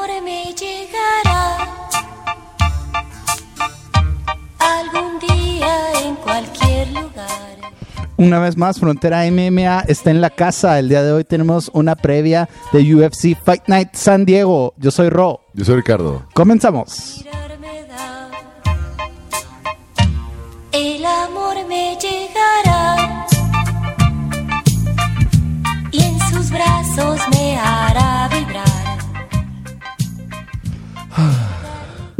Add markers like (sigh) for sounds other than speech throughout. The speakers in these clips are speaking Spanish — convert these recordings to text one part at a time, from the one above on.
amor me llegará algún día en cualquier lugar. Una vez más, Frontera MMA está en la casa. El día de hoy tenemos una previa de UFC Fight Night San Diego. Yo soy Ro. Yo soy Ricardo. Comenzamos.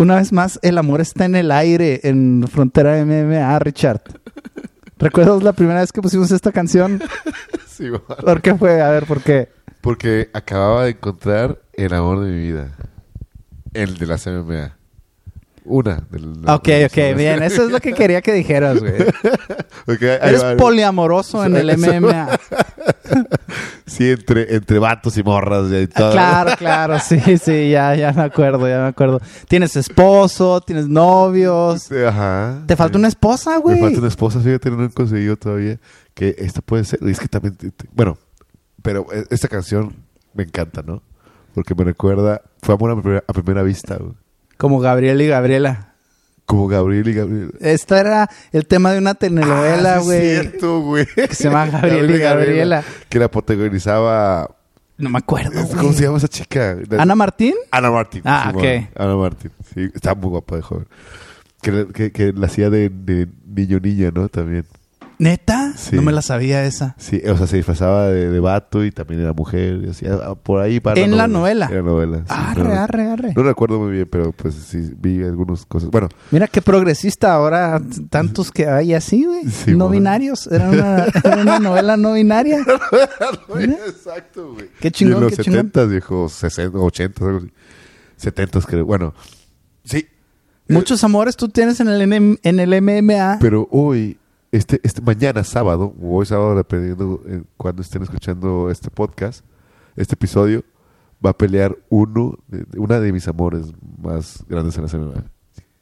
Una vez más, el amor está en el aire en Frontera MMA, Richard. ¿Recuerdas la primera vez que pusimos esta canción? (laughs) Sí, man. ¿Por qué fue? A ver, ¿por qué? Porque acababa de encontrar el amor de mi vida. El de la CMA. Una. Del, Ok, ok, bien. Eso es lo que quería que dijeras, güey. (laughs) Eres va. poliamoroso en el MMA. (laughs) Sí, entre, entre vatos y morras y todo. Ah, Claro, claro, sí, sí, ya, ya me acuerdo, ya me acuerdo. Tienes esposo, tienes novios. Sí, Ajá. Te falta Sí. una esposa, Me güey. falta una esposa, fíjate, no he conseguido todavía. Que esta puede ser. Es que también. bueno, pero eh, esta canción me encanta, ¿no? Porque me recuerda. Fue amor a primera, a primera vista, güey. Como Gabriel y Gabriela. Como Gabriel y Gabriel. Esto era el tema de una telenovela, Ah, güey. es cierto, güey. Que se llama Gabriel y Gabriela. Que la protagonizaba. no me acuerdo, ¿Cómo güey. se llama esa chica? ¿Ana Martín? Ana Martín. Ah, ok. Ana Martín. Sí, está muy guapa de joven. Que, que, que la hacía de, de niño-niña, ¿no? También. ¿Neta? Sí. No me la sabía esa. Sí, o sea, se disfrazaba de, de vato y también era mujer. Y hacía, ah, por ahí para ¿En la novela? En la novela. sí, Arre, no, arre, arre. No recuerdo muy bien, pero pues sí, vi algunas cosas. Bueno, Mira qué progresista ahora, tantos que hay así, güey. Sí, no bueno. binarios. Era una, era una novela no binaria. (laughs) Exacto, güey. Qué chingón, Y en los qué chingón. 70, viejo, 60, 80, algo así. 70 creo. Bueno, sí. Muchos amores tú tienes en el, en el MMA. Pero hoy, este, este mañana sábado, o hoy sábado, dependiendo eh, cuando estén escuchando este podcast, este episodio, va a pelear uno, una de mis amores más grandes en la semana.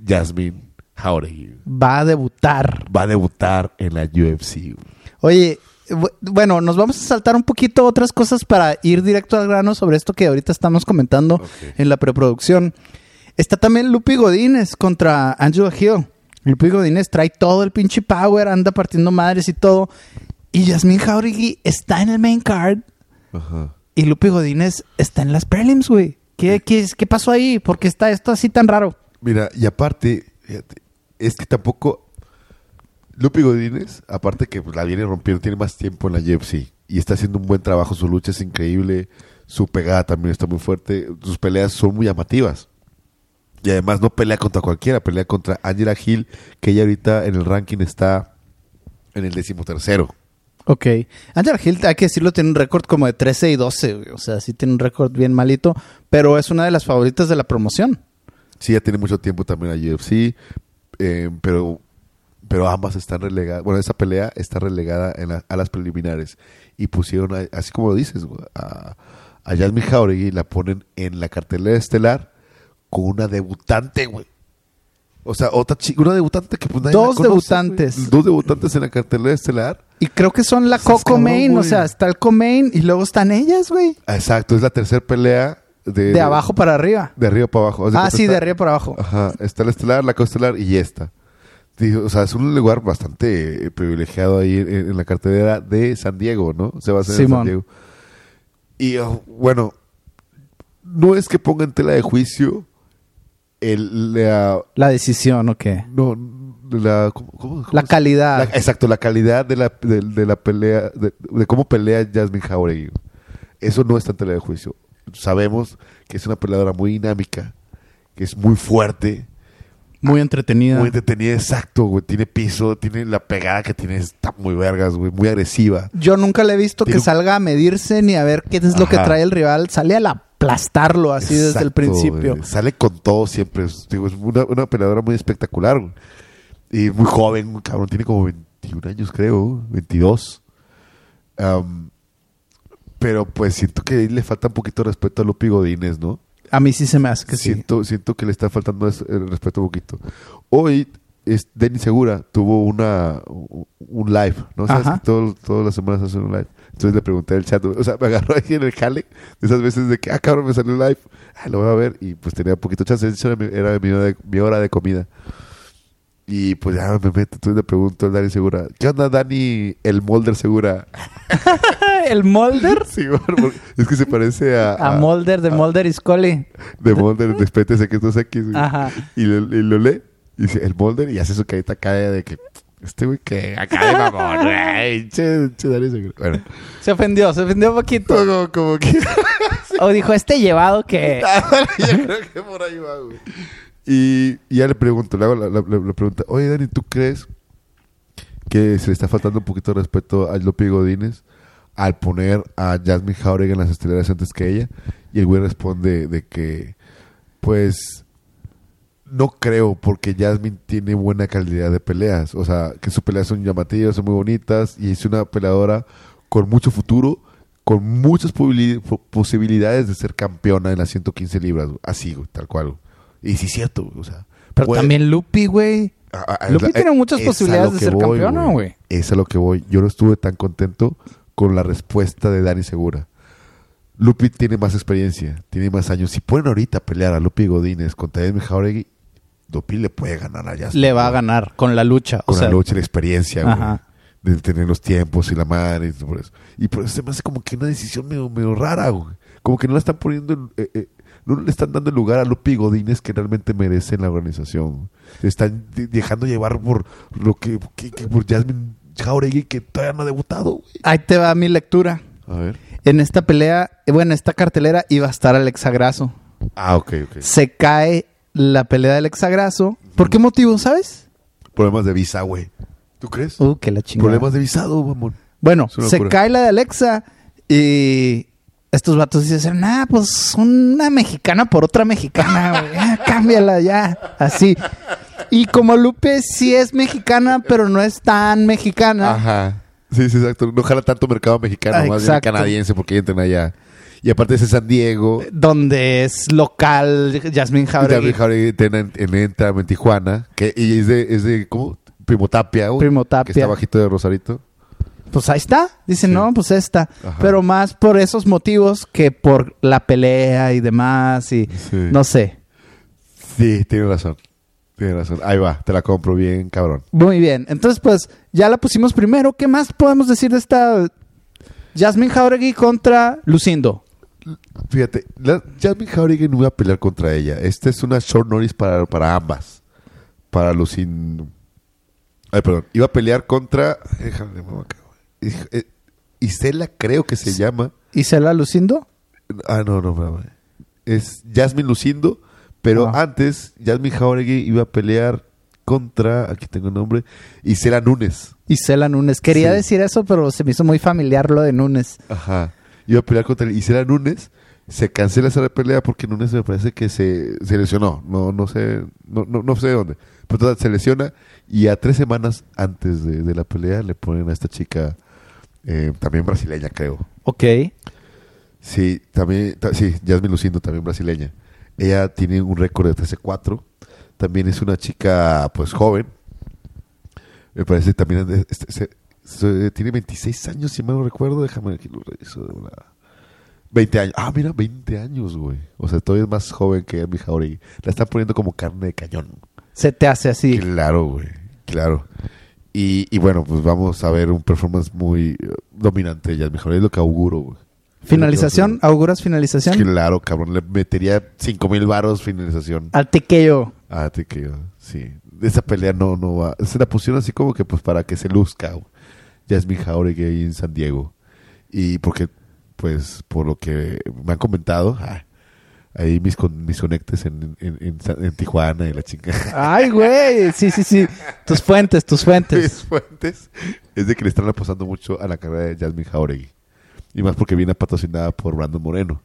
Jasmine Jauregui. Va a debutar. Va a debutar en la UFC. Oye, bu- bueno, nos vamos a saltar un poquito otras cosas para ir directo al grano sobre esto que ahorita estamos comentando en la preproducción. Está también Lupi Godínez contra Angela Hill. Lupi Godínez trae todo el pinche power, anda partiendo madres y todo. Y Yasmin Jauregui está en el main card Ajá. y Lupi Godínez está en las prelims, güey. ¿Qué, qué, ¿Qué pasó ahí? ¿Por qué está esto así tan raro? Mira, y aparte, fíjate, es que tampoco. Lupi Godínez, aparte que pues, la viene rompiendo, tiene más tiempo en la UFC y está haciendo un buen trabajo. Su lucha es increíble, su pegada también está muy fuerte, sus peleas son muy llamativas. Y además no pelea contra cualquiera, pelea contra Angela Hill, que ella ahorita en el ranking está en el decimotercero. Ok. Angela Hill, hay que decirlo, tiene un récord como de 13 y 12, güey. O sea, sí tiene un récord bien malito, pero es una de las favoritas de la promoción. Sí, ya tiene mucho tiempo también la UFC, eh, pero, pero ambas están relegadas. Bueno, esa pelea está relegada en la- a las preliminares. Y pusieron, a- así como lo dices, a, a Jasmine Jauregui la ponen en la cartelera estelar con una debutante, güey. O sea, otra chica, una debutante que pues nadie la Dos conoce, debutantes. güey. Dos debutantes en la cartelera estelar. Y creo que son la Coco cabrón, Main, o sea, está el Co-Main y luego están ellas, güey. Exacto, es la tercera pelea de, De abajo para arriba. De arriba para abajo. Ah, sí, de arriba para abajo. Ajá, está la estelar, la coestelar y esta. O sea, es un lugar bastante eh, privilegiado ahí en, en la cartelera de San Diego, ¿no? Se va a hacer en. San Diego. Y oh, bueno, no es que ponga en tela de juicio el, la, La decisión, ¿o qué? no, la, ¿cómo- cómo- cómo La calidad. la- exacto, la calidad de la, de, de la pelea, de, de cómo pelea Jasmine Jauregui. Eso no está en tela de juicio. Sabemos que es una peleadora muy dinámica, que es muy fuerte, Muy entretenida. muy entretenida, exacto, güey. Tiene piso, tiene la pegada que tiene, está muy vergas, güey, muy agresiva. Yo nunca le he visto que un- salga a medirse ni a ver qué es lo que Ajá. trae el rival. Sale a aplastarlo así desde el principio. güey. Sale con todo siempre. Es, digo, es una, una peleadora muy espectacular. güey. Y muy joven, muy cabrón. Tiene como 21 años, creo. 22. Am, pero pues siento que ahí le falta un poquito de respeto a Lupi Godínez, ¿no? A mí sí se me hace que sí. siento, siento que le está faltando el respeto un poquito. Hoy, es, Denis Segura tuvo una, un live, ¿no? Sabes Ajá. que todo- todas las semanas hacen un live. Entonces le pregunté al chat, o sea, me agarró ahí en el jale, de esas veces de que, ah, cabrón, me salió un live, ah, lo voy a ver, y pues tenía poquito chance, de hecho, era, mi, era mi hora de, mi hora de comida. Y pues ya me meto, entonces le pregunto a Dani Segura, ¿qué onda Dani, el Molder Segura? (laughs) El Molder. Sí, bueno, es que se parece a... A Molder de Molder y Scully. de Molder de Secretos X. güey. Ajá. Y lo, y lo lee. Y dice, el Molder. Y hace su carita acá de que... Este güey que acá de mamón, güey. Che, che, Segura. Bueno. Se ofendió, se ofendió un poquito. Como, como que... (laughs) O dijo, este llevado que... (laughs) Yo creo que por ahí va, güey. Y, y ya le pregunto, le hago la, la- la- la pregunta. Oye, Dani, ¿tú crees que se le está faltando un poquito de respeto a Lopi Godínez al poner a Jasmine Jauregui en las estelares antes que ella? Y el güey responde de que, pues, no creo, porque Jasmine tiene buena calidad de peleas. O sea, que sus peleas son llamativas, son muy bonitas, y es una peleadora con mucho futuro, con muchas posibilidades de ser campeona en las 115 libras. Así, tal cual. Y sí es cierto, o sea. Pero puede- también Lupi, güey. a- a- Lupi la- tiene muchas posibilidades de ser voy, campeona, güey. Es a lo que voy. Yo no estuve tan contento con la respuesta de Dani Segura. Lupi tiene más experiencia, tiene más años. Si pueden ahorita pelear a Lupi Godínez contra Edmund Jauregui, Lupi le puede ganar a Jasmine. Le va a ganar con la lucha. O Con sea, la lucha y la experiencia, güey. De tener los tiempos y la madre y todo por eso. Y por eso se me hace como que una decisión medio, medio rara, güey. Como que no la están poniendo en- eh, eh, no le están dando lugar a Lupi Godínez que realmente merece en la organización. Se están de- dejando llevar por lo que, que- que por Jasmine Jauregui que todavía no ha debutado, güey. ahí te va mi lectura. A ver. En esta pelea, eh, bueno, en esta cartelera iba a estar Alexa Grasso. Ah, ok, ok. Se cae la pelea de Alexa Grasso. ¿Por qué motivo, sabes? Problemas de visa, güey. ¿Tú crees? Uh, que la chingada. Problemas de visado, mamón. Bueno, se locura. cae la de Alexa y estos vatos dicen, nah, pues una mexicana por otra mexicana, güey. Ya, (laughs) cámbiala ya, así. Y como Lupe sí es mexicana, pero no es tan mexicana. Ajá. Sí, sí, exacto. No jala tanto mercado mexicano, Ah, más bien canadiense porque entran allá. Y aparte es en San Diego. Donde es local Jasmine Jauregui. también Jauregui entra en, en, en Tijuana. Que, y es de, es de, ¿cómo? Primo Tapia, güey, Primo Tapia. Que está bajito de Rosarito. Pues ahí está. Dicen, Sí. no, pues esta. Ajá. Pero más por esos motivos que por la pelea y demás. Y Sí. no sé. Sí, tiene razón. Tiene razón. Ahí va, te la compro bien, cabrón. Muy bien. Entonces, pues, ya la pusimos primero. ¿Qué más podemos decir de esta Jasmine Jauregui contra Lucindo? Fíjate, la, Jasmine Jauregui no iba a pelear contra ella. Esta es una short notice para, para ambas. Para Lucin... Ay, perdón. Iba a pelear contra... Déjame, mamá, eh, Isela creo que se llama. ¿Isela Lucindo? Ah, no, no, espérame. Es Jasmine Lucindo, pero Ah. antes Jasmine Jauregui iba a pelear contra, aquí tengo el nombre, Isela Núñez. Isela Núñez. Quería Sí. decir eso, pero se me hizo muy familiar lo de Núñez. Ajá. Iba a pelear contra Isela Núñez. Se cancela esa pelea porque Núñez me parece que se, se lesionó. No, no sé, no, no, no sé de dónde. Pero total, se lesiona y a tres semanas antes de, de la pelea le ponen a esta chica, eh, también brasileña, creo. Ok. Sí, también, ta- sí, Jasmine Lucindo, también brasileña. Ella tiene un récord de 13-4. También es una chica, pues, joven. Me parece también, este, tiene 26 años, si mal no recuerdo. Déjame aquí lo reviso de una... 20 años. Ah, mira, 20 años, güey. O sea, todavía es más joven que mi Jauregui. La están poniendo como carne de cañón. Se te hace así. Claro, güey. Claro. Y, y bueno, pues vamos a ver un performance muy eh, dominante de Jasmine Jauregui. Es lo que auguro, güey. Finalización. ¿Auguras finalización? Claro, cabrón. Le metería cinco mil varos finalización. Al tequeo. Ah, te quedo. Sí. Esa pelea no, no va. Se la pusieron así como que pues para que se luzca. güey. Jasmine Jauregui ahí en San Diego. Y porque, pues, por lo que me han comentado, ah, ahí mis, con, mis conectes en, en, en en Tijuana y la chinga. (laughs) Ay, güey. Sí, sí, sí. Tus fuentes, tus mis fuentes. fuentes es de que le están apostando mucho a la carrera de Jasmine Jauregui. Y más porque viene patrocinada por Brandon Moreno.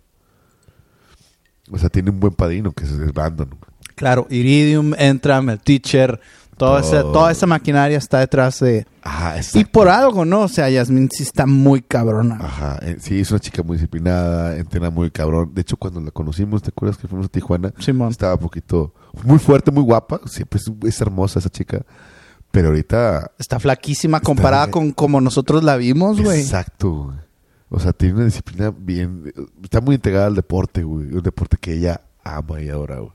O sea, tiene un buen padrino que es Brandon. Claro, Iridium, Entram, el Teacher, toda, esa, Todo. toda esa maquinaria está detrás de... Ajá, Y por algo, ¿no? O sea, Yasmin sí está muy cabrona. Ajá, eh, sí, es una chica muy disciplinada, entrena muy cabrón. De hecho, cuando la conocimos, ¿te acuerdas que fuimos a Tijuana? Simón. Estaba un poquito, muy fuerte, muy guapa. Siempre es, es hermosa esa chica. Pero ahorita... Está flaquísima comparada con como nosotros la vimos, güey. Exacto, güey. O sea, tiene una disciplina bien... Está muy integrada al deporte, güey. Un deporte que ella ama y adora, güey.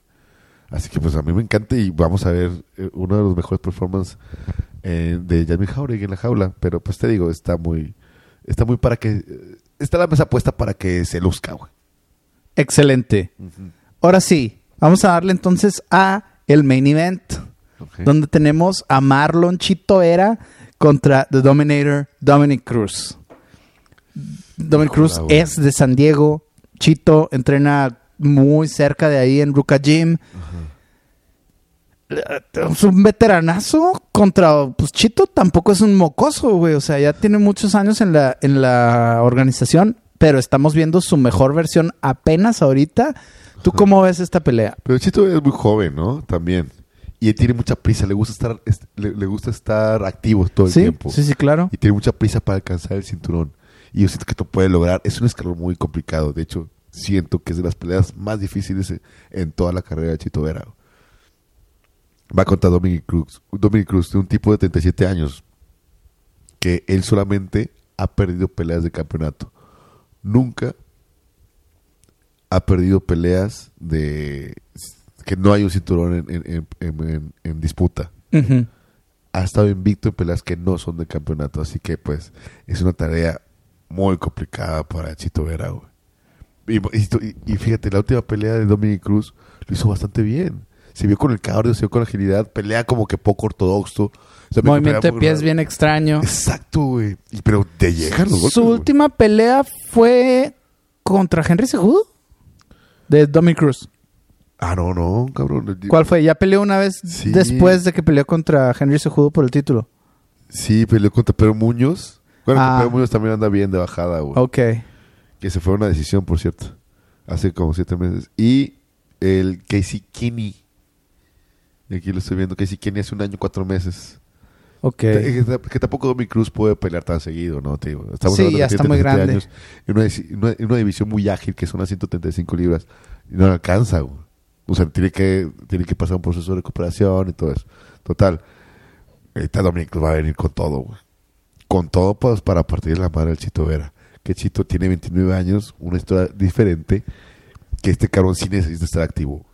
Así que pues a mí me encanta y vamos a ver eh, uno de los mejores performances eh, de Jasmine Jauregui en la jaula. Pero pues te digo, está muy... Está muy para que... eh, Está la mesa puesta para que se luzca, güey. Excelente. Ahora sí, vamos a darle entonces a el main event, donde tenemos a Marlon Chito Era contra The Dominator Dominic Cruz. Dominic Cruz es de San Diego. Chito entrena muy cerca de ahí en Ruka Gym. Es un veteranazo contra... Pues Chito tampoco es un mocoso, güey. O sea, ya tiene muchos años en la, en la organización, pero estamos viendo su mejor versión apenas ahorita. ¿Tú cómo ves esta pelea? Pero Chito es muy joven, ¿no? También. Y él tiene mucha prisa. Le gusta estar, est- le, le gusta estar activo todo el Sí, tiempo. sí, sí, claro. Y tiene mucha prisa para alcanzar el cinturón. Y yo siento que esto puede lograr. Es un escalón muy complicado. De hecho, siento que es de las peleas más difíciles en, toda la carrera de Chito Vera. Va contra Dominic Cruz. Dominic Cruz, de un tipo de 37 años, que él solamente ha perdido peleas de campeonato. Nunca ha perdido peleas de que no hay un cinturón en, en- en- en- en- en disputa ha estado invicto en peleas que no son de campeonato. Así que, pues, es una tarea muy complicada para Chito Vera, güey. Y, y- y fíjate, la última pelea de Dominic Cruz lo hizo bastante bien. Se vio con el cardio, se vio con agilidad. Pelea como que poco ortodoxo. Movimiento de pies raro. bien extraño. Exacto, güey. Pero te llegan los golpes, Su última pelea fue contra Henry Cejudo de Dominic Cruz. Ah, no, no, cabrón. ¿Cuál fue? Ya peleó una vez Sí. después de que peleó contra Henry Cejudo por el título. Sí, peleó contra Pedro Muñoz. Bueno, Ah. Pedro Muñoz también anda bien de bajada, güey. Ok. Que se fue una decisión, por cierto. Hace como siete meses. Y el Casey Kinney. Y Aquí lo estoy viendo. Casey Kinney hace un año, cuatro meses. Ok. Que, que- tampoco Dominic Cruz puede pelear tan seguido, ¿no? Te digo, estamos Sí, hablando ya está muy 37 grande. años, en, una, división muy ágil, que son las 135 libras. Y no alcanza, güey. O sea, tiene que, tiene que pasar un proceso de recuperación y todo eso. Total. Ahorita Dominic Cruz va a venir con todo, güey. Con todo pues, para partir la madre del Chito Vera. Que Chito tiene 29 años, una historia diferente. Que este cabrón sí necesita estar activo.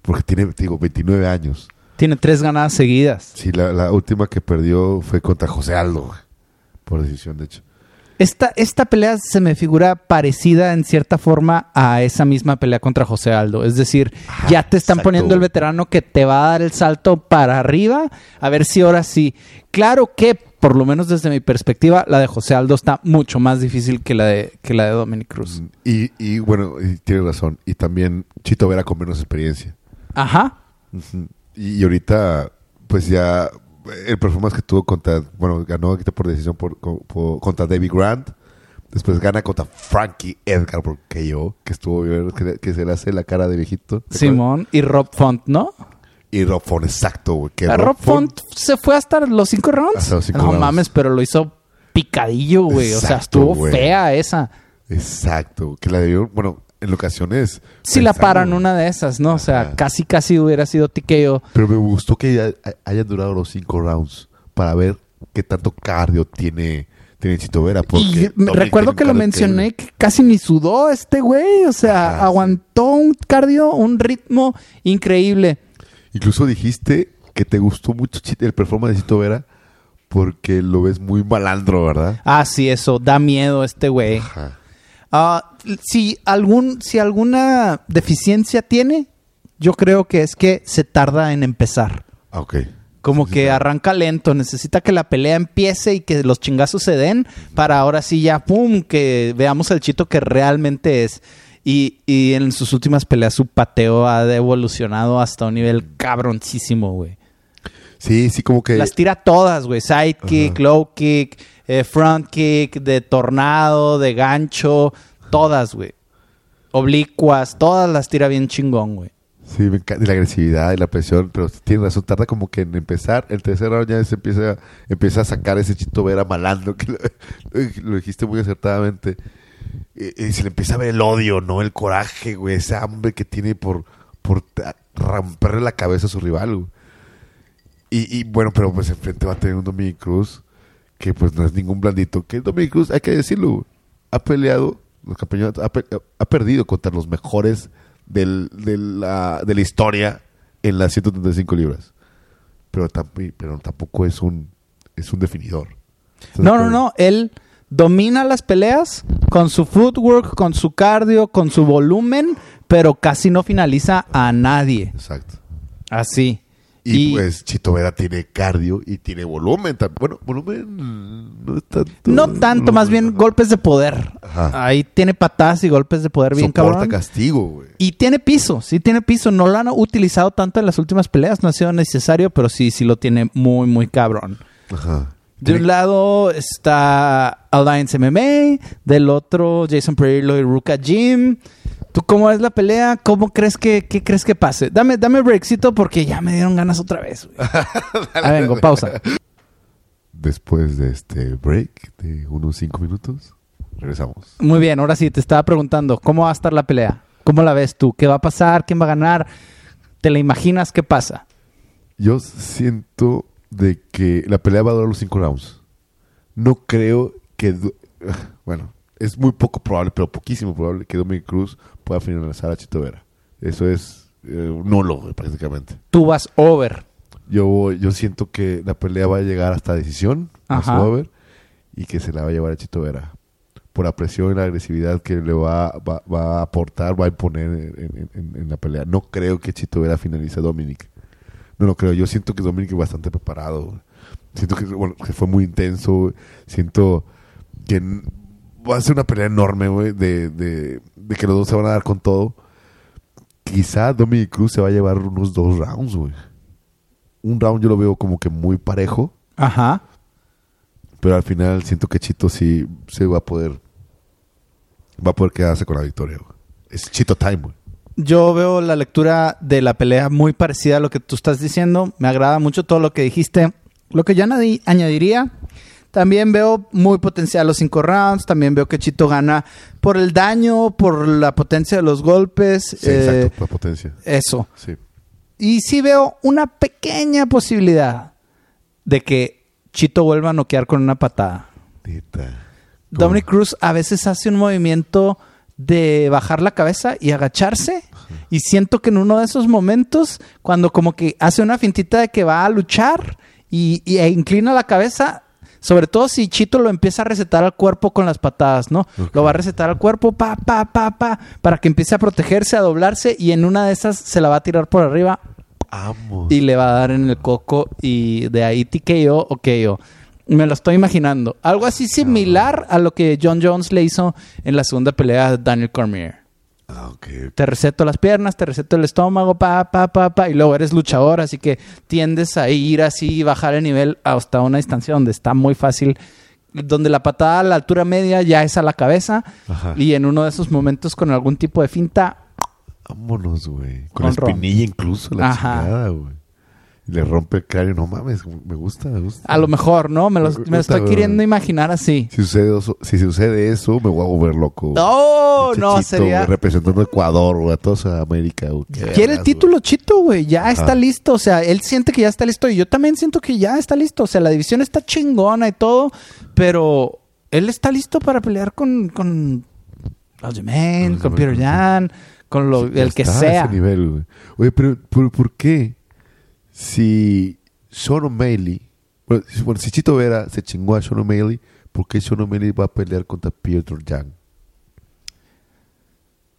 Porque tiene, te digo, 29 años. Tiene tres ganadas seguidas. Sí, la, la última que perdió fue contra José Aldo. Por decisión, de hecho. Esta, esta pelea se me figura parecida en cierta forma a esa misma pelea contra José Aldo. Es decir, Ajá, ya te están exacto. poniendo el veterano que te va a dar el salto para arriba. A ver si ahora sí. Claro que, por lo menos desde mi perspectiva, la de José Aldo está mucho más difícil que la de, que la de Dominic Cruz. Y, y bueno, y tiene razón. Y también Chito Vera con menos experiencia. Ajá. Y, ahorita, pues ya, el performance que tuvo contra, bueno, ganó ahorita por decisión por, co- por- contra David Grant. Después gana contra Frankie Edgar por KO, que estuvo que, que se le hace la cara de viejito. Simón y Rob Font, ¿no? Y Rob Font, exacto, güey. que A Rob Font se fue hasta los cinco rounds. Hasta los cinco no rounds. mames, pero lo hizo picadillo, güey. O sea, estuvo güey. fea esa. Exacto, que la debió, bueno, en ocasiones. Si la paran una de esas, ¿no? O sea, Ajá. casi, casi hubiera sido TKO. Pero me gustó que haya- hayan durado los cinco rounds para ver qué tanto cardio tiene, tiene Chito Vera. Y recuerdo que lo mencioné que casi ni sudó este güey. O sea, aguantó un cardio, un ritmo increíble. Incluso dijiste que te gustó mucho el performance de Chito Vera porque lo ves muy malandro, ¿verdad? Ah, sí, eso, da miedo este güey. Ajá. Ah, si, algún, si alguna deficiencia tiene, yo creo que es que se tarda en empezar. Ah, ok. Como que arranca lento, necesita que la pelea empiece y que los chingazos se den para ahora sí ya, pum, que veamos al chito que realmente es. Y, y en sus últimas peleas su pateo ha evolucionado hasta un nivel cabroncísimo, güey. Sí, sí, como que... Las tira todas, güey. Sidekick, Ajá. low kick, eh, front kick, de tornado, de gancho, todas, güey. Oblicuas, todas las tira bien chingón, güey. Sí, me encanta y la agresividad y la presión, pero tiene razón, tarda como que en empezar. El tercer round ya se empieza, empieza a sacar ese Chito Vera malandro, que (laughs) lo, lo dijiste muy acertadamente. Y, y se le empieza a ver el odio, ¿no? El coraje, güey, ese hambre que tiene por, por romperle la cabeza a su rival, güey. Y, y bueno, pero pues enfrente va a tener un Dominic Cruz que pues no es ningún blandito. Que Dominic Cruz, hay que decirlo, güey, ha peleado, los campeonatos, ha, pe- ha perdido contra los mejores del, la, de la historia en las 135 libras. Pero, tamp- pero tampoco es un, es un definidor. ¿Estás de No, no, no. Él domina las peleas con su footwork, con su cardio, con su volumen, pero casi no finaliza a nadie. Exacto. Así. Y, pues Chito Vera tiene cardio y tiene volumen. Bueno, volumen no es tanto. no tanto, más bien golpes de poder. Ajá. Ahí tiene patadas y golpes de poder bien Soporta cabrón. castigo, güey. Y tiene piso, sí tiene piso. No lo han utilizado tanto en las últimas peleas, no ha sido necesario, pero sí, sí lo tiene muy, muy cabrón. Ajá. De un lado está Alliance MMA, del otro Jason Perillo y Ruka Jim. ¿Tú cómo es la pelea? ¿Cómo crees que qué crees que pase? Dame, dame breakcito porque ya me dieron ganas otra vez. güey. (laughs) Ahí vengo, pausa. Después de este break de unos 5 minutos, regresamos. Muy bien, ahora sí, te estaba preguntando, ¿cómo va a estar la pelea? ¿Cómo la ves tú? ¿Qué va a pasar? ¿Quién va a ganar? ¿Te la imaginas qué pasa? Yo siento de que la pelea va a durar los 5 rounds. No creo que... du- Bueno, es muy poco probable, pero poquísimo probable que Dominic Cruz pueda finalizar a Chito Vera. Eso es eh, nulo, prácticamente. Tú vas over. Yo, yo siento que la pelea va a llegar hasta decisión, a Ajá. su over, y que se la va a llevar a Chito Vera. Por la presión y la agresividad que le va, va, va a aportar, va a imponer en, en- en la pelea. No creo que Chito Vera finalice a Dominic. No lo creo. Yo siento que Dominic es bastante preparado. Siento que, bueno, que fue muy intenso. Siento que va a ser una pelea enorme, güey, de, de, de que los dos se van a dar con todo. Quizá Dominic Cruz se va a llevar unos dos rounds, güey. Un round yo lo veo como que muy parejo, Ajá. pero al final siento que Chito sí se va a poder va a poder quedarse con la victoria. güey. Es Chito time, güey. Yo veo la lectura de la pelea muy parecida a lo que tú estás diciendo. Me agrada mucho todo lo que dijiste. Lo que yo añadi- añadiría, también veo muy potencial los cinco rounds. También veo que Chito gana por el daño, por la potencia de los golpes. Sí, eh, exacto, la potencia. Eso. Sí. Y sí veo una pequeña posibilidad de que Chito vuelva a noquear con una patada. Dominic Cruz a veces hace un movimiento de bajar la cabeza y agacharse. Y siento que en uno de esos momentos, cuando como que hace una fintita de que va a luchar y, y- e inclina la cabeza, sobre todo si Chito lo empieza a recetar al cuerpo con las patadas, ¿no? Lo va a recetar al cuerpo, pa, pa, pa, pa, para que empiece a protegerse, a doblarse y en una de esas se la va a tirar por arriba Amo. y le va a dar en el coco y de ahí TKO o KO. Me lo estoy imaginando. Algo así similar a lo que John Jones le hizo en la segunda pelea de Daniel Cormier. Ah, ok. Te receto las piernas, te receto el estómago, pa, pa, pa, pa, y luego eres luchador, así que tiendes a ir así y bajar el nivel hasta una distancia donde está muy fácil, donde la patada a la altura media ya es a la cabeza, Ajá. y en uno de esos momentos con algún tipo de finta, Vámonos, güey. Con, Con espinilla incluso, la Ajá. chingada, güey. Y le rompe el cráneo. No mames, me gusta, me gusta. a lo mejor, ¿no? Me lo, Me me gusta, estoy queriendo imaginar así. Si sucede, eso, si sucede eso, me voy a volver loco. No, no, Chito, sería... representando a Ecuador, güey, a toda. Qué Quiere el título Chito, güey. Ya está listo. O sea, él siente que ya está listo. Y yo también siento que ya está listo. O sea, la división está chingona y todo. Pero él está listo para pelear con, con Aljamain, Con Peter sí. Jan, con lo. Ya el que está a sea. ese nivel. Oye, pero ¿por, por qué? Si Sean O'Malley, bueno, si- bueno, si Chito Vera se chingó a Sean O'Malley, ¿por qué Sean O'Malley va a pelear contra Peter Jan?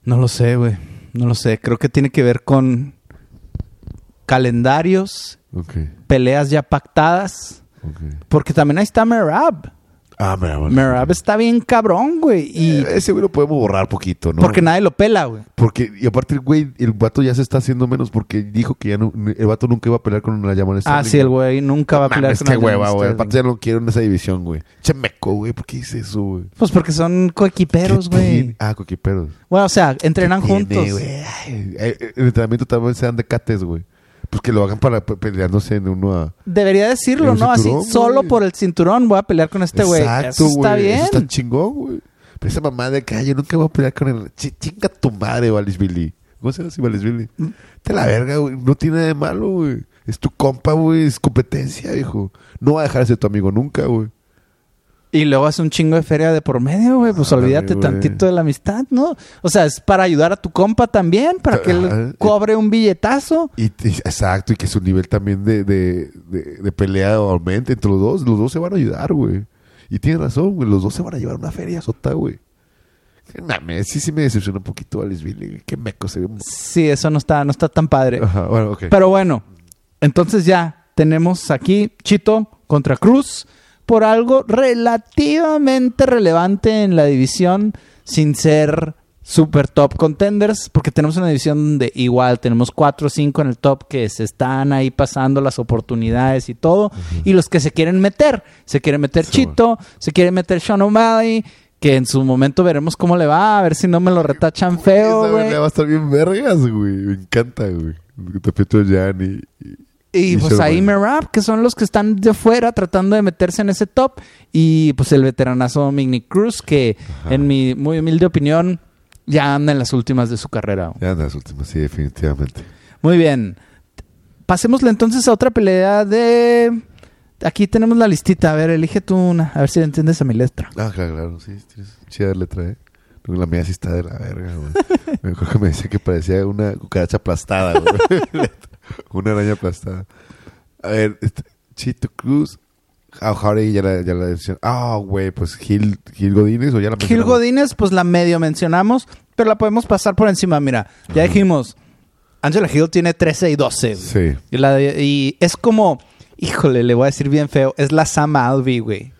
No lo sé, güey. No lo sé. Creo que tiene que ver con calendarios, peleas ya pactadas. Porque también ahí está Merab. Ah. Merab está bien cabrón, güey. Y Eh, ese güey lo podemos borrar poquito, ¿no? porque nadie lo pela, güey. Porque, y aparte el güey, el vato ya se está haciendo menos porque dijo que ya no, el vato nunca iba a pelear con una llamada Ah, sí, el güey nunca va a pelear con con qué alguien hueva, güey. Aparte ya no quiero en esa división, güey. Chemeco, güey. ¿Por qué dice eso, güey? Pues porque son coequiperos, ¿Qué güey. Ah, coquiperos. Bueno, o sea, entrenan ¿Qué juntos. tiene, güey? Eh, El entrenamiento también se dan de cates, güey. Pues que lo hagan para pe- peleándose en uno a... Debería decirlo, ¿no? Así, solo güey. por el cinturón voy a pelear con este güey. Exacto, Eso está güey. bien. Eso está chingón, güey. Pero esa mamá de que "Ay, yo nunca voy a pelear con el... Ch- Chinga tu madre, Billy. ¿Cómo se llama así, Billy? Mm. Te la verga, güey. No tiene nada de malo, güey. Es tu compa, güey. Es competencia, hijo. No va a dejar de ser tu amigo nunca, güey. Y luego hace un chingo de feria de por medio, güey. Pues olvídate güey. tantito de la amistad, ¿no? O sea, es para ayudar a tu compa también, para que él cobre un billetazo. Y, y- exacto, y que su nivel también de, de, de, de pelea aumente entre los dos. Los dos se van a ayudar, güey. Y tienes razón, güey. Los dos se van a llevar una feria sota, güey. Mames, sí, sí me decepcionó un poquito Alice Billy. Qué meco se ve. Sí, eso no está, no está tan padre. Ajá, bueno, ok. Pero bueno, entonces ya tenemos aquí Chito contra Cruz por algo relativamente relevante en la división sin ser super top contenders, porque tenemos una división donde igual tenemos 4 o 5 en el top que se están ahí pasando las oportunidades y todo, y los que se quieren meter, se quiere meter Chito, se quiere meter Sean O'Malley, que en su momento veremos cómo le va, a ver si no me lo retachan feo, Esa güey. va a estar bien vergas, güey. Me encanta, güey. Tapito Jan y... y- pues ahí Merab, que son los que están de fuera tratando de meterse en ese top. Y pues el veteranazo Dominic Cruz, que Ajá. en mi muy humilde opinión ya anda en las últimas de su carrera. Ya andan las últimas, sí, definitivamente. Muy bien. Pasémosle entonces a otra pelea de... Aquí tenemos la listita. A ver, elige tú una. A ver si entiendes a mi letra. Ah, claro, claro, sí, tienes chida letra, ¿eh? La mía sí está de la verga, güey. Me acuerdo que me decía que parecía una cucaracha aplastada, güey. (laughs) una araña aplastada. A ver, este, Chito Cruz. Ah, ya la, ya la. Ah, güey, pues Gil, Gil Godínez o ya la Gil? Godínez, pues la medio mencionamos, pero la podemos pasar por encima. Mira, ya dijimos, Angela Hill tiene 13 y 12. güey. Sí. Y, la y es como, híjole, le voy a decir bien feo, es la Sam Alvey, güey.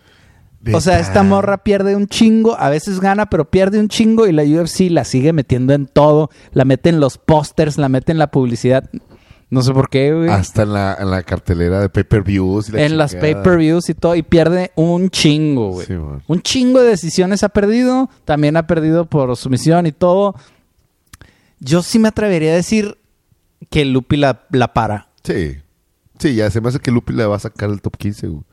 O sea, esta morra pierde un chingo, a veces gana, pero pierde un chingo y la UFC la sigue metiendo en todo, la mete en los pósters, la mete en la publicidad. No sé por qué, güey. Hasta en la, en la cartelera de pay-per-views. la En las pay-per-views y todo, y pierde un chingo, güey. Sí, un chingo de decisiones ha perdido, también ha perdido por sumisión y todo. Yo sí me atrevería a decir que Lupi la, la para. Sí. Sí, ya se me hace que Lupi la va a sacar del top 15, güey.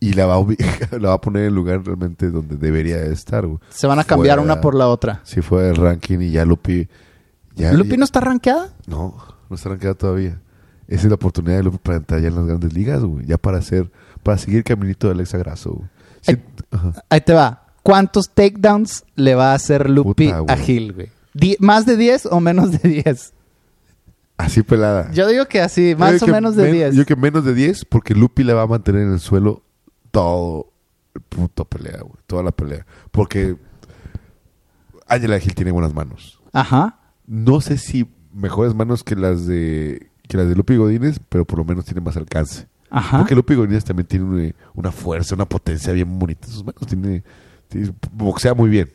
Y la va, a (laughs) la va a poner en el lugar realmente donde debería de estar, güey. Se van a cambiar una por la otra. Si fue el ranking y ya Lupi... Ya, ¿Lupi ya- no está rankeada? No, no está rankeada todavía. Esa es la oportunidad de Lupi para entrar ya en las grandes ligas, güey. Ya para hacer... Para seguir el caminito de Alexa Grasso, güey. Sí. Ahí te va. ¿Cuántos takedowns le va a hacer Lupi Puta, a güey. Gil, güey? Die- ¿Más de 10 o menos de 10? Así pelada. Yo digo que así, más o menos de men- 10. Yo que menos de 10 porque Lupi la va a mantener en el suelo todo el puto pelea, güey. Toda la pelea. Porque Angela Gil tiene buenas manos. Ajá. No sé si mejores manos que las de que las de Lupi Godínez, pero por lo menos tiene más alcance. Ajá. Porque Lupi Godínez también tiene una, una fuerza, una potencia bien bonita en sus manos. Tiene, tiene- boxea muy bien.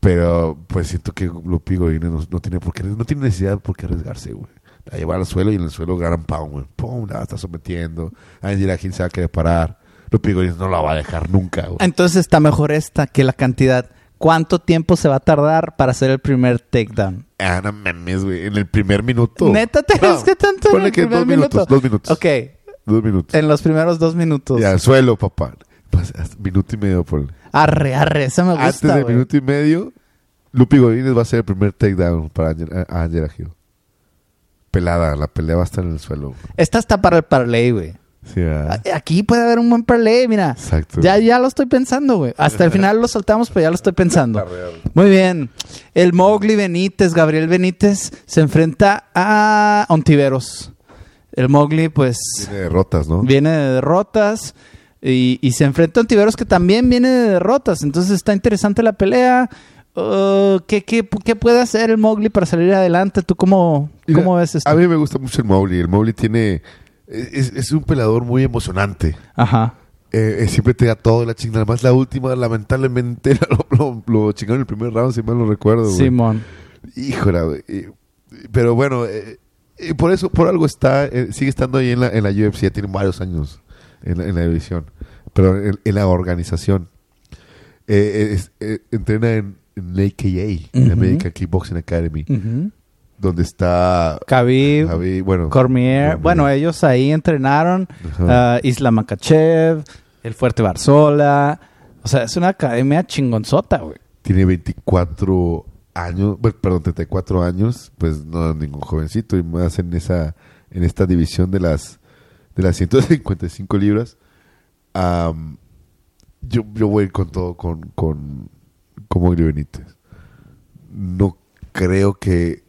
Pero pues siento que Lupi Godínez no, no tiene por qué, no tiene necesidad por qué arriesgarse, güey. La lleva al suelo y en el suelo ganan pound, güey. Pum, la está sometiendo. Angela Gil se va a querer parar. Lupi Godínez no la va a dejar nunca, güey. Entonces está mejor esta que la cantidad. ¿Cuánto tiempo se va a tardar para hacer el primer takedown? Ah, no mames, güey. En el primer minuto. ¿Neta te No, que tanto en ponle el que primer dos minutos, minuto? dos minutos. Ok, Dos minutos. en los primeros dos minutos. Ya, al suelo, papá. Pues, minuto y medio, por Arre, arre, esa me gusta, Antes del güey. minuto y medio, Lupi Godínez va a ser el primer takedown para Angela, Angela Hill. Pelada, la pelea va a estar en el suelo. güey. Esta está para el parlay, güey. Sí, Aquí puede haber un buen parlay, mira. Exacto. Ya, ya lo estoy pensando, güey. Hasta el final lo saltamos, pero ya lo estoy pensando. Muy bien. El Mowgli Benítez, Gabriel Benítez, se enfrenta a Ontiveros. El Mowgli, pues, Tiene derrotas, ¿no? viene de derrotas. Y, y se enfrenta a Ontiveros, que también viene de derrotas. Entonces está interesante la pelea. Uh, ¿qué, qué, qué puede hacer el Mowgli para salir adelante? ¿Tú cómo, Mira, cómo ves esto? A mí me gusta mucho el Mowgli. El Mowgli tiene... Es, es un pelador muy emocionante. Ajá. Eh, eh, siempre te da todo la chingada. Además, la última, lamentablemente, (laughs) lo, lo, lo chingaron en el primer round, si mal no recuerdo. güey. Simón. Híjole, güey. Pero bueno, eh, por eso, por algo está, sigue estando ahí en la, en la UFC, ya tiene varios años en la, en la división, pero en, en la organización. Es- entrena en, en AKA, en Ujú. American Kickboxing Academy, donde está Khabib, bueno, Cormier. Cormier. Bueno, ellos ahí entrenaron. Ah, Isla Makachev, el Fuerte Barzola. O sea, es una academia chingonzota, güey. tiene 24 años, perdón, 34 años, pues no es ningún jovencito, y más en esa, en esta división de las de las 155 libras. Yo, yo voy con todo con, con, con Moglio Benítez. No creo que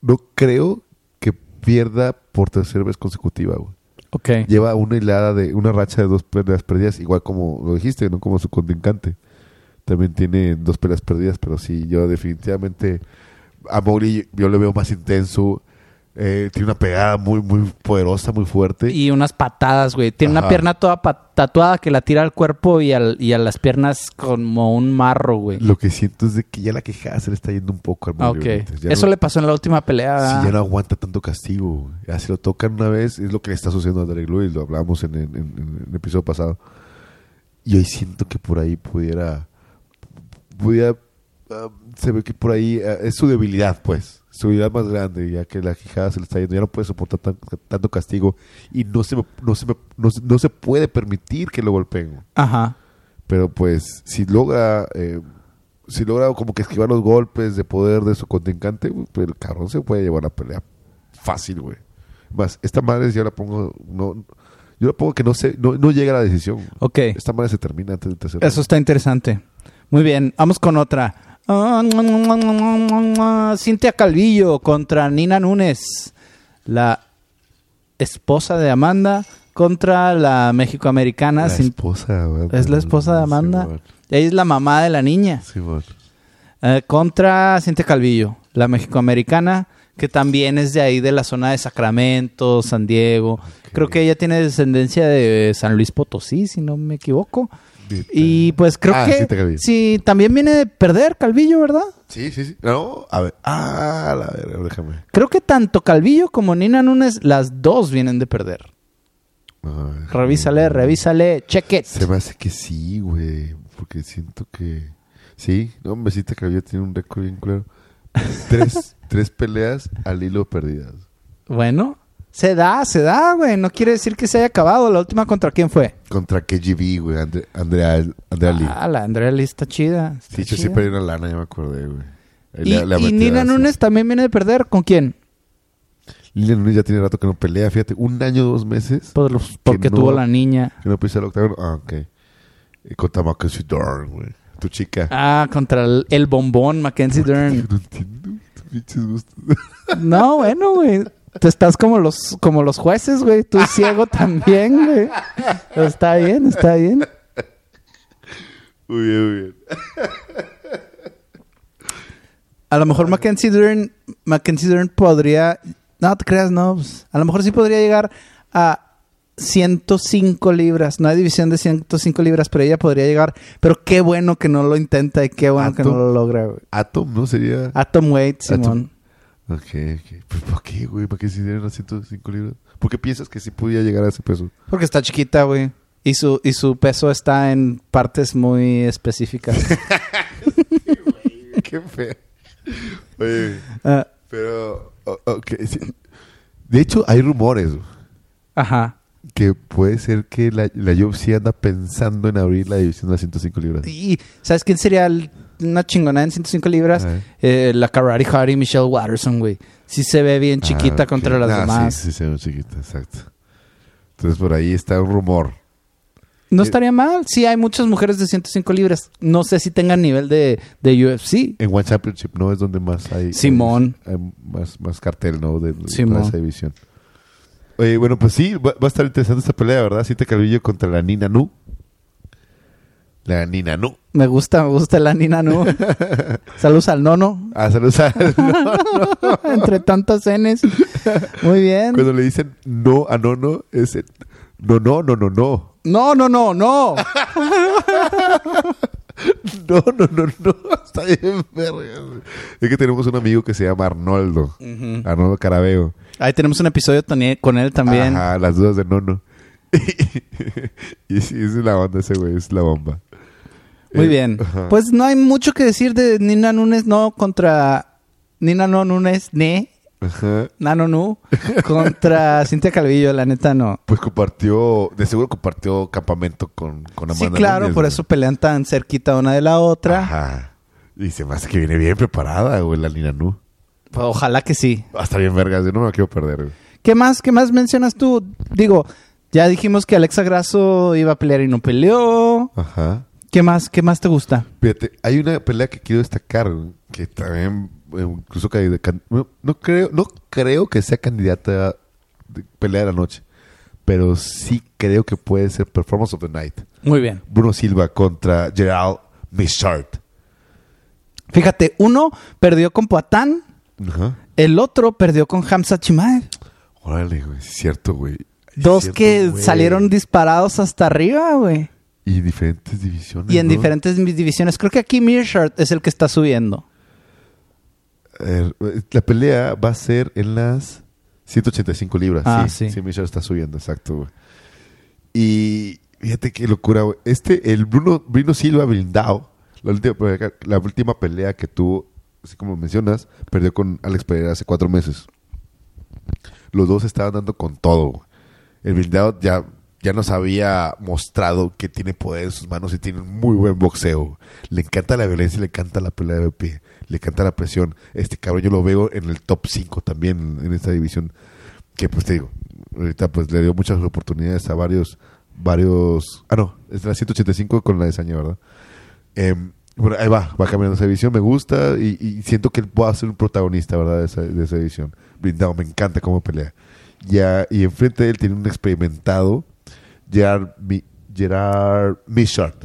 no creo que pierda por tercera vez consecutiva, güey. Ok. Lleva una hilada de una racha de dos peleas perdidas, igual como lo dijiste, no como su contrincante. También tiene dos peleas perdidas, pero sí, yo definitivamente a Mowgli yo le veo más intenso. Eh, tiene una pegada muy, muy poderosa, muy fuerte. Y unas patadas, güey. Tiene una Ajá. pierna toda tatuada que la tira al cuerpo y, al- y a las piernas como un marro, güey. Lo que siento es de que ya la quejada se le está yendo un poco al Ah, Mowgli ok. Benítez. Ya Eso no- le pasó en la última pelea. Sí, ya no aguanta tanto castigo. güey. Ya si lo tocan una vez, es lo que le está sucediendo a Derek Lewis, lo hablamos en, en- en- en el episodio pasado. Y hoy siento que por ahí pudiera. pudiera ah, se ve que por ahí ah, es su debilidad, pues. Su debilidad más grande, ya que la quijada se le está yendo. Ya no puede soportar tan- tanto castigo. Y no se, me- no, se no, se- no se puede permitir que lo golpeen. Ajá. Pero pues, si logra. eh, si logra como que esquivar los golpes de poder de su contrincante, pues el cabrón se puede llevar la pelea fácil, güey. Más, esta madre yo la pongo. No, yo la pongo que no se, no, no llega a la decisión. Ok. Esta madre se termina antes del tercer Eso está interesante. Muy bien, vamos con otra. Cintia Calvillo contra Nina Núñez, la esposa de Amanda contra la mexicoamericana. La esposa. Es la esposa de Amanda. Ella es la mamá de la niña. Eh, contra Cintia Calvillo, la mexicoamericana, que también es de ahí, de la zona de Sacramento, San Diego. Creo que ella tiene descendencia de San Luis Potosí, si no me equivoco. Y pues creo Ah, que Calvillo. sí, también viene de perder Calvillo, ¿verdad? Sí, sí, sí. No, a ver. Ah, la verga, déjame. Creo que tanto Calvillo como Nina Núñez, las dos vienen de perder. Déjame. Revísale, revísale, check it. Se me hace que sí, güey. Porque siento que. Sí, no, me siento que había tiene un récord bien claro. Tres, (laughs) tres peleas al hilo perdidas. Bueno, se da, se da, güey. No quiere decir que se haya acabado. La última contra quién fue? Contra KGB, güey. Andre- Andrea, Andrea Lee. Ah, la Andrea Lee está chida. está sí, yo chida. siempre hay una lana, ya me acordé, güey. Y, le- le y Nina. Núñez también viene de perder. ¿Con quién? Lilian Núñez ya tiene rato que no pelea, fíjate. Un año, dos meses. Por los- porque no- tuvo la niña. Que no pisa el octágono. Ah, ok. Y contra Mackenzie Dorn, güey. Tu chica. Ah, contra el, el bombón Mackenzie Dern. No entiendo. No, bueno, güey. Tú estás como los, como los jueces, güey. Tú ciego (laughs) también, güey. Está bien, está bien. Muy bien, muy bien. A lo mejor Mackenzie Dern, Mackenzie Dern podría... No te creas, no. pues, a lo mejor sí podría llegar a 105 libras. No hay división de 105 libras, pero ella podría llegar. Pero qué bueno que no lo intenta y qué bueno que no lo logra, güey. Atom, ¿no? Sería. Atom Weight, Atom. Ok, ok. ¿Pero por qué, güey? ¿Para qué si dieron a 105 libras? ¿Por qué piensas que sí podía llegar a ese peso? Porque está chiquita, güey. Y su, y su peso está en partes muy específicas. (laughs) qué feo. Oye, Ah, pero... o- ok, sí. De hecho, hay rumores ajá. que puede ser que la, la UFC anda pensando en abrir la división de las 105 libras. Y ¿sabes quién sería el- una chingona en 105 libras? Eh, la Karate Hardy Michelle Watterson, güey. Sí se ve bien chiquita Ah, ok. contra las Ah, demás. Sí, sí, se ve chiquita, exacto. Entonces por ahí está un rumor. No Eh, estaría mal. Sí, hay muchas mujeres de 105 libras. No sé si tengan nivel de, de UFC. En One Championship, ¿no? Es donde más hay... Simón. Hay, hay más, más cartel, ¿no? De, de Simón. toda esa división. Oye, bueno, pues sí, va, va a estar interesante esta pelea, ¿verdad? Siete Calvillo contra la Nina Nu. La Nina Nu. Me gusta, me gusta la Nina, ¿no? (laughs) Saludos al nono. Ah, saludos a... (laughs) (laughs) Entre tantas Ns. Muy bien. Cuando le dicen no a no, no, es el, no, no, no, no, no. No, no, no, no. No, no, no, no. Está bien, verga. Es que tenemos un amigo que se llama Arnoldo. Arnoldo Carabeo. Ahí tenemos un episodio con él también. Ajá, las dudas de Nono. y sí, es la onda ese güey, es la bomba. Muy Eh, bien. ajá. Pues no hay mucho que decir de Nina Núñez, no, contra Nina no Núñez, ne, Ajá. Nano Nu, (laughs) contra Cintia Calvillo, la neta no. Pues compartió, de seguro compartió campamento con, con Amanda Sí, claro, Núñez, por güey. eso pelean tan cerquita una de la otra. Ajá. Y se me hace que viene bien preparada, güey, la Nina Nu. Pues, ojalá que sí. Va a estar bien vergas, yo no me la quiero perder, güey. ¿Qué más, qué más mencionas tú? Digo, ya dijimos que Alexa Grasso iba a pelear y no peleó. Ajá. ¿Qué más, qué más te gusta? Fíjate, hay una pelea que quiero destacar, que también, eh, incluso que no, no creo, no creo que sea candidata de pelea de la noche, pero sí creo que puede ser Performance of the Night. Muy bien. Bruno Silva contra Gerald Michart. Fíjate, uno perdió con Poatán, el otro perdió con Hamza Chimaev. Órale, güey, es cierto, güey. Dos cierto, que güey. salieron disparados hasta arriba, güey. Y diferentes divisiones. Y en ¿no? diferentes divisiones. Creo que aquí Mearshart es el que está subiendo. Eh, la pelea va a ser en las 185 libras. Ah, sí, sí. sí. Michelle está subiendo, exacto, güey. Y fíjate qué locura, güey. Este, el Bruno, Bruno Silva blindado, la última, la última pelea que tuvo, así como mencionas, perdió con Alex Pereira hace cuatro meses. Los dos estaban dando con todo. güey. El blindado ya, ya nos había mostrado que tiene poder en sus manos y tiene un muy buen boxeo. Le encanta la violencia, le encanta la pelea de pie, le encanta la presión. Este cabrón yo lo veo en el top 5 también en esta división. Que pues te digo, ahorita pues le dio muchas oportunidades a varios, varios... Ah, no, es la 185 con la de Saña, ¿verdad? Em, bueno, ahí va, va cambiando esa división, me gusta y, y siento que él pueda ser un protagonista, ¿verdad? De esa, de esa división. Blindado, me encanta cómo pelea. Ya, y enfrente de él tiene un experimentado, Gerard, Mi- Gerard Michart,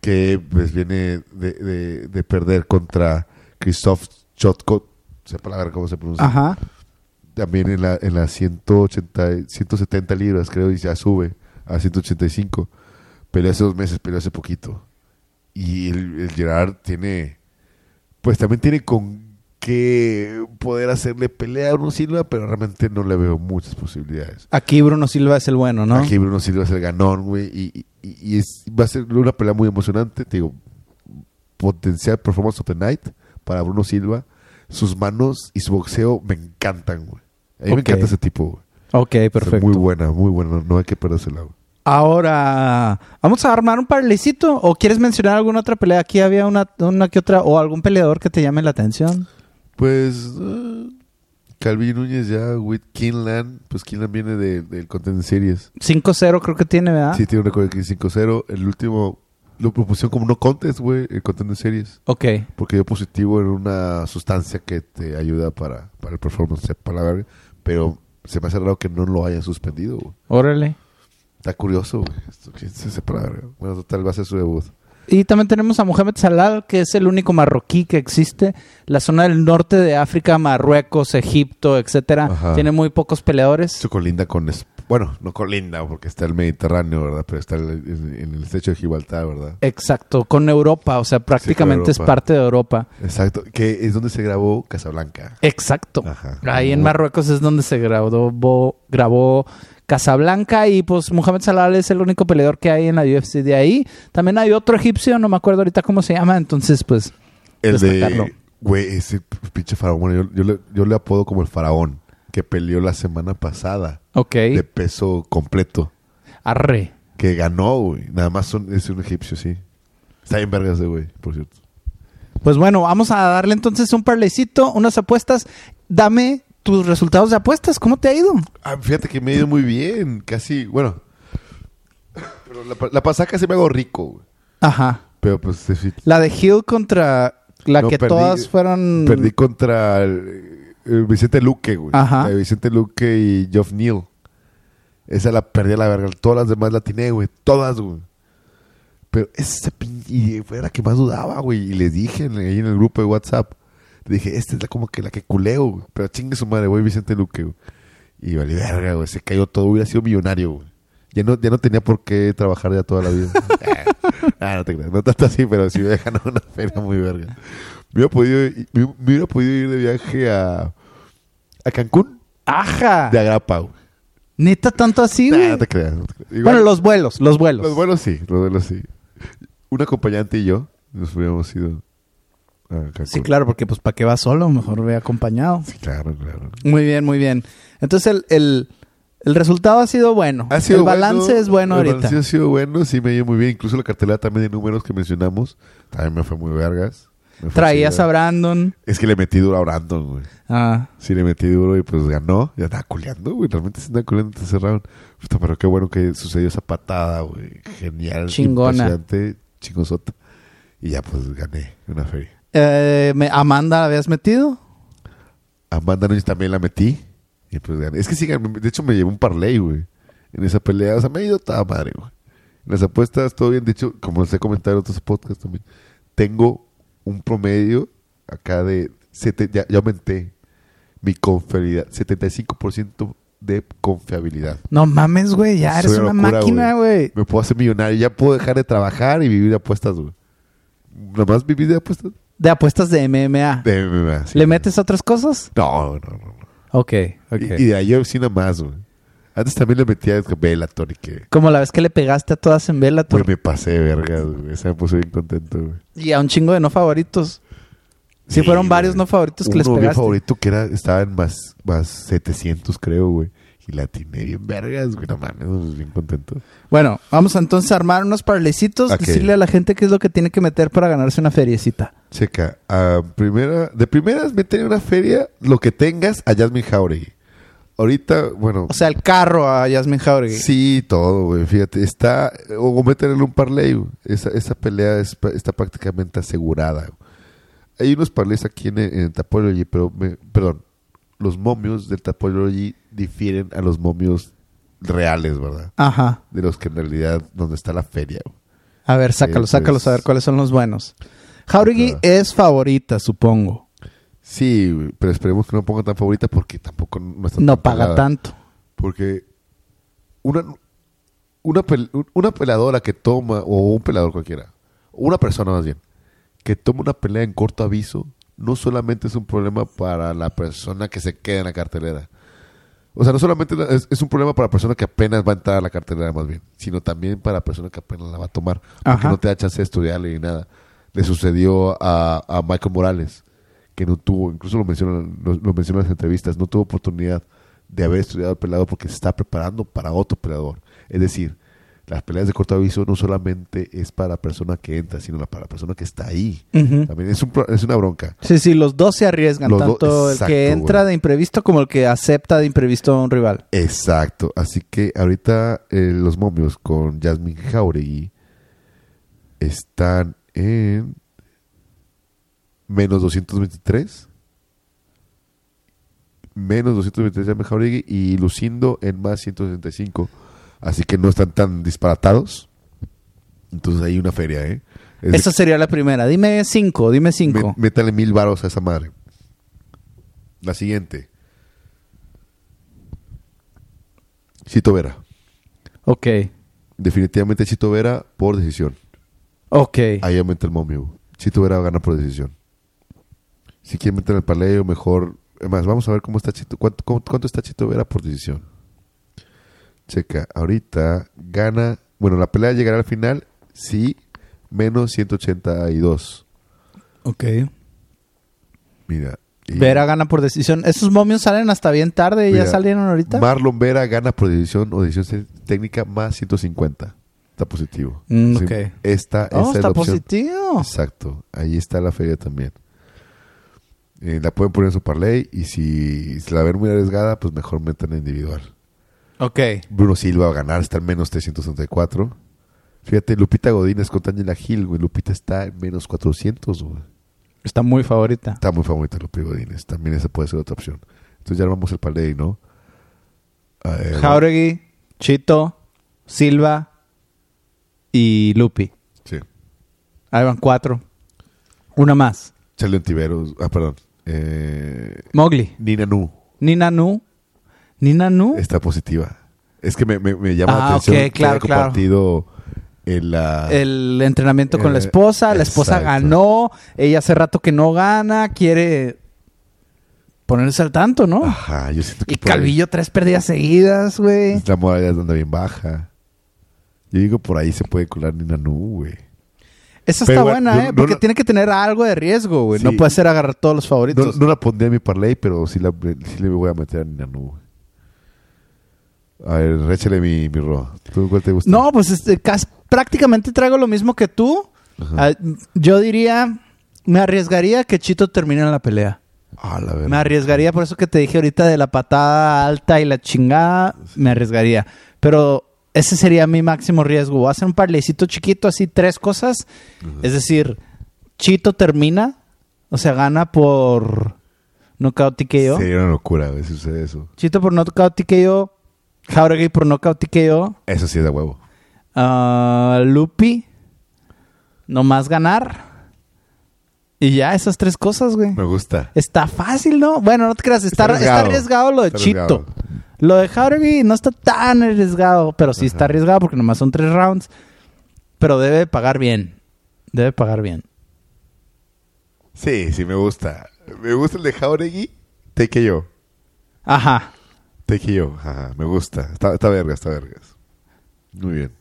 que pues viene de, de- de perder contra Christoph Chotko, sepa la verdad cómo se pronuncia. Ajá. también en la en las 180 170 libras creo y ya sube a 185 peleó hace dos meses peleó hace poquito. Y el, el Gerard tiene pues también tiene con qué poder hacerle pelea a Bruno Silva pero realmente no le veo muchas posibilidades Aquí Bruno Silva es el bueno, ¿no? aquí Bruno Silva es el ganón güey y, y- y es, va a ser una pelea muy emocionante te digo potencial performance of the night para Bruno Silva sus manos y su boxeo me encantan güey a mí me encanta ese tipo güey Ok, perfecto. Muy buena, muy buena. No hay que perdérsela. güey. Ahora, ¿vamos a armar un parlecito? ¿O quieres mencionar alguna otra pelea? Aquí había una, una que otra, o algún peleador que te llame la atención. Pues eh, Calvin Núñez ya with Kinlan. Pues Kinlan viene de- del Content Series. 5-0 creo que tiene, ¿verdad? Sí, tiene un récord de 5-0. El último lo propusieron como no contest, güey, el Content Series. Ok. Porque dio positivo en una sustancia que te ayuda para, para el performance, sepa la verga. Pero se me hace raro que no lo hayan suspendido, güey. Órale. Está curioso, güey. Bueno, total, va a ser su debut. Y también tenemos a Mohamed Salah, que es el único marroquí que existe. La zona del norte de África, Marruecos, Egipto, etcétera, Ajá. tiene muy pocos peleadores. Esto colinda con... es- Bueno, no colinda porque está el Mediterráneo, ¿verdad? Pero está el- en, el estrecho de Gibraltar, ¿verdad? Exacto, con Europa, o sea, prácticamente es parte de Europa. Exacto. Que es donde se grabó Casablanca. Exacto. Ajá. Ahí en Marruecos es donde se grabó, grabó Casablanca y pues Mohamed Salah es el único peleador que hay en la UFC de ahí. También hay otro egipcio, no me acuerdo ahorita cómo se llama, entonces pues El destacarlo. de... Güey, ese pinche faraón. Bueno, yo, yo le, yo le apodo como el faraón. Que peleó la semana pasada. Ok, De peso completo. arre. Que ganó, güey. Nada más son- es un egipcio, sí. Está bien vergas de güey, por cierto. Pues bueno, vamos a darle entonces un parlecito, unas apuestas. Dame tus resultados de apuestas, ¿cómo te ha ido? Ah, fíjate que me ha ido muy bien. Casi, bueno. Pero la, pa- la pasada casi me hago rico, güey. Ajá. Pero pues... La de Hill contra la No, que perdí- todas fueron... Perdí contra el, el Vicente Luque, güey. Ajá. La de Vicente Luque y Geoff Neal. Esa la perdí a la verga. Todas las demás la atiné, güey. Todas, güey. Pero esa pin... Y fue la que más dudaba, güey. Y les dije en- ahí en el grupo de WhatsApp. Dije, esta es la como que la que culeo, güey. Pero chingue su madre, güey, Vicente Luque, güey. Y vale, verga, güey. Se cayó todo. Hubiera sido millonario, güey. Ya no, ya no tenía por qué trabajar ya toda la vida. (laughs) ah, no te creas. No tanto así, pero sí me hubiera ganado una feria muy verga. Me hubiera podido, me, me hubiera podido ir de viaje a, a Cancún ¡Ajá! de agrapa, güey. Neta, tanto así, Nah, güey. no te creas. no te creas. Igual- Bueno, los vuelos, los vuelos. los vuelos sí, los vuelos sí. Un acompañante y yo nos hubiéramos ido Sí, claro, porque pues para qué va solo, mejor ve acompañado. Sí, claro, claro. Muy bien, muy bien. Entonces el, el, el resultado ha sido bueno. Ha sido el balance bueno, es bueno el ahorita. balance ha sido bueno, sí me dio muy bien. Incluso la cartelera también de números que mencionamos, también me fue muy vergas. Me Traías a. Brandon. Es que le metí duro a Brandon, güey. Ah, Sí, le metí duro y pues ganó. Ya andaba culeando, güey. Realmente se andaba culeando round. Puta, pero qué bueno que sucedió esa patada, güey. Genial. Chingona. Impresionante. Chingosota. Y ya pues gané una feria. Eh, me- ¿Amanda la habías metido? Amanda Nunes también la metí. Y pues. Es que sí, de hecho me llevé un parlay, güey. En esa pelea. O sea, me ha ido toda madre, güey. En las apuestas, todo bien. De hecho, como les he comentado en otros podcasts también, tengo un promedio acá de. sete- ya, ya aumenté mi confiabilidad. 75% de confiabilidad. No mames, güey. Ya eres una locura, máquina, güey. Me puedo hacer millonario. Ya puedo dejar de trabajar y vivir de apuestas, güey. Nomás vivir de apuestas. De apuestas de MMA. De MMA, sí. ¿Le metes otras cosas? No, no, no. no. Ok, ok. Y, y de ahí sí nada más, güey. Antes también le metía a Bellator y que... Como la vez que le pegaste a todas en Bellator. Güey, me pasé de vergas, güey. Se me puso bien contento, güey. Y a un chingo de no favoritos. Sí, Sí, fueron güey. varios no favoritos que les Uno pegaste. favorito que era... Estaba en más, más 700, creo, güey. Y la atiné bien vergas, güey. No mames, bien contento. Bueno, vamos a entonces a armar unos parlecitos. Ok. Decirle a la gente qué es lo que tiene que meter para ganarse una feriecita. Checa. a primera, de primeras, meter en una feria lo que tengas a Jasmine Jauregui. Ahorita, bueno... O sea, el carro a Yasmin Jauregui. Sí, todo, güey. Fíjate, está. O meterle un parlay, güey. Esa, esa pelea es- está prácticamente asegurada. güey. Hay unos parlays aquí en, en Tapology, pero. me- perdón. Los momios del Tapology difieren a los momios reales, ¿verdad? Ajá. De los que en realidad. donde está la feria. A ver, sácalos, Sí, sácalos a ver cuáles son los buenos. Jauregui es favorita, supongo. Sí, pero esperemos que no ponga tan favorita porque tampoco no está No tan paga pagada. tanto. Porque una, una, pel- una peladora que toma, o un pelador cualquiera, o una persona más bien, que toma una pelea en corto aviso, no solamente es un problema para la persona que se queda en la cartelera. O sea, no solamente es, es un problema para la persona que apenas va a entrar a la cartelera más bien, sino también para la persona que apenas la va a tomar, porque Ajá. no te da chance de estudiarle ni nada. Le sucedió a, a Michael Morales, que no tuvo, incluso lo mencionan, lo, lo mencionan en las entrevistas, no tuvo oportunidad de haber estudiado el peleador porque se está preparando para otro peleador. Es decir, las peleas de corto aviso no solamente es para la persona que entra, sino para la persona que está ahí. También es, un, pro- es una bronca. Sí, sí, los dos se arriesgan. Los tanto el exacto, que entra de imprevisto como el que acepta de imprevisto a un rival. Exacto. Así que ahorita eh, los momios con Jasmine Jauregui están en menos 223. Menos 223 Jasmine Jauregui y Lucindo en más 165. Así que no están tan disparatados. Entonces hay una feria, ¿eh? Es Esa sería la primera. Dime cinco, dime cinco. Mé- métale mil varos a esa madre. La siguiente. Chito Vera. Ok, Definitivamente Chito Vera por decisión. ok. Ahí aumenta el momio. Chito Vera gana por decisión. Si quieren meter el paleo, mejor. Es más, vamos a ver cómo está Chito. ¿Cuánto, cómo- cuánto está Chito Vera por decisión? Checa, ahorita gana. Bueno, la pelea llegará al final. Sí, menos 182. Ok. Mira. y- Vera gana por decisión. Esos momios salen hasta bien tarde. ¿Ya Mira, salieron ahorita? Marlon Vera gana por decisión o decisión técnica más 150. Está positivo. Mm, Sí, ok. Esta, Oh, esta es está la positivo. Exacto. Ahí está la feria también. Eh, la pueden poner en su parlay y si se la ven muy arriesgada, pues mejor metan individual. Ok. Bruno Silva va a ganar, está en menos 364. Fíjate, Lupita Godínez con Tangela Gil, güey. Lupita está en menos 400, güey. Está muy favorita. Está muy favorita Lupita Godínez. También esa puede ser otra opción. Entonces ya armamos el parlay, ¿no? Ver, Jauregui, Chito, Silva y Lupi. Sí. Ahí van cuatro. Una más. Charlie Ontiveros. Ah, perdón. Eh, Mowgli. Nina Nu Nina Nu. Nina Nu. está positiva. Es que me, me- me llama Ah, la atención que haya claro. compartido en la... El entrenamiento con la Eh, esposa. La esposa ganó. Ella hace rato que no gana. Quiere ponerse al tanto, ¿no? Ajá, yo siento que y ahí Calvillo tres pérdidas seguidas, güey. La moralidad anda bien baja. Yo digo, por ahí se puede colar Nina Nu, güey. Esa está buena, ¿eh? no Porque tiene que tener algo de riesgo, güey. No puede ser agarrar todos los favoritos. no la pondría en mi parlay, pero sí, la, sí le voy a meter a Nina Nu. güey. A ver, réchale mi, mi. ¿Tú cuál te gusta? No, pues este, cas- prácticamente traigo lo mismo que tú. Ajá. Ah, yo diría Me arriesgaría que Chito termine la pelea. Ah, la verdad. Me arriesgaría, por eso que te dije ahorita de la patada alta y la chingada, me arriesgaría. Pero ese sería mi máximo riesgo. Voy a hacer un parlecito chiquito, así tres cosas. Es decir, Chito termina, o sea, gana por knockout TKO. Sería una locura, güey, si sucede eso. Chito por knockout TKO. Jauregui por knockout TKO. Eso sí es de huevo. Ah, Lupi, nomás ganar. Y ya, esas tres cosas, güey. Me gusta. Está fácil, ¿no? Bueno, no te creas, está, Está está arriesgado. lo de Está Chito. arriesgado. Lo de Jauregui no está tan arriesgado, pero sí está arriesgado porque nomás son tres rounds. Pero debe pagar bien. Debe pagar bien. Sí, sí, me gusta. Me gusta el de Jauregui. Take yo. Ajá. Ajá, me gusta. Está, está vergas, está vergas. Muy bien.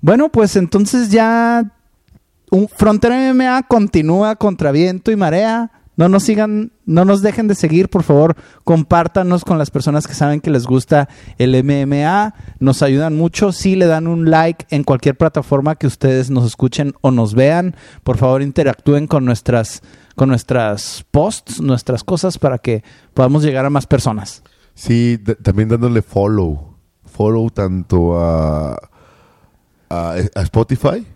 Bueno, pues entonces ya un Frontera MMA continúa contra viento y marea. No nos sigan, no nos dejen de seguir, por favor, compártanos con las personas que saben que les gusta el MMA, nos ayudan mucho, si le dan un like en cualquier plataforma que ustedes nos escuchen o nos vean, por favor interactúen con nuestras con nuestras posts, nuestras cosas para que podamos llegar a más personas. Sí, también dándole follow. Follow tanto a, a, a Spotify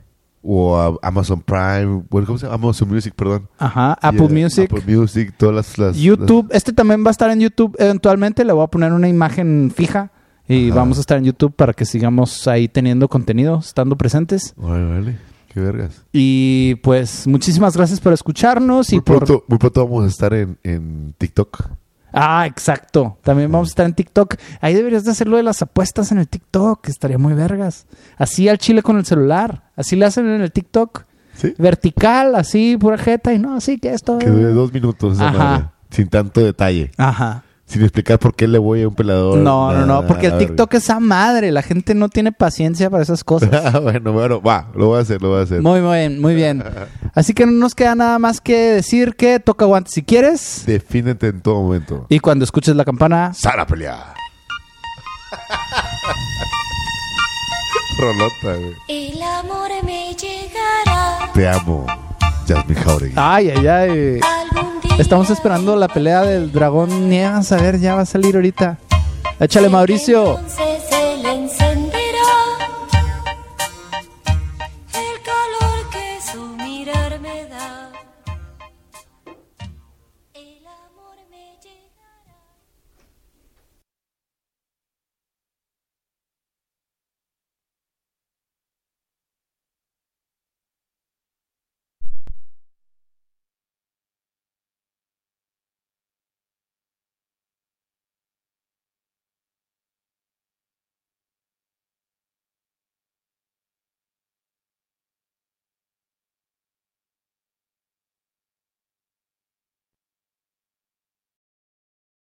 o a Amazon Prime. Bueno, ¿Cómo se llama? Amazon Music, perdón. Ajá, Y, Apple eh, Music. Apple Music, todas las... las- YouTube, este también va a estar en YouTube eventualmente, le voy a poner una imagen fija y Ajá. vamos a estar en YouTube para que sigamos ahí teniendo contenido, estando presentes. Vale, vale. Qué vergas. Y pues muchísimas gracias por escucharnos y Muy por... pronto, muy pronto vamos a estar en, en TikTok. Ah, exacto. También vamos a estar en TikTok. Ahí deberías de hacerlo de las apuestas en el TikTok, estaría muy vergas. Así al chile con el celular, así le hacen en el TikTok. ¿Sí? Vertical, así, pura jeta y no, así que esto... Que dure dos minutos Ajá. madre, Sin tanto detalle. Ajá. Sin explicar por qué le voy a un pelador. No, no, no, porque el TikTok es a madre. La gente no tiene paciencia para esas cosas. (laughs) bueno, bueno, va. Lo voy a hacer, lo voy a hacer. Muy bien, muy bien. (laughs) Así que no nos queda nada más que decir que toca guantes si quieres. Defínete en todo momento. Y cuando escuches la campana, ¡Sal a pelear! (laughs) Rolota, güey. El amor me llegará Te amo, Jasmine Jauregui. ay, ay, ay. Estamos esperando la pelea del dragón Niegas. A ver, ya va a salir ahorita. Échale, Mauricio. Entonces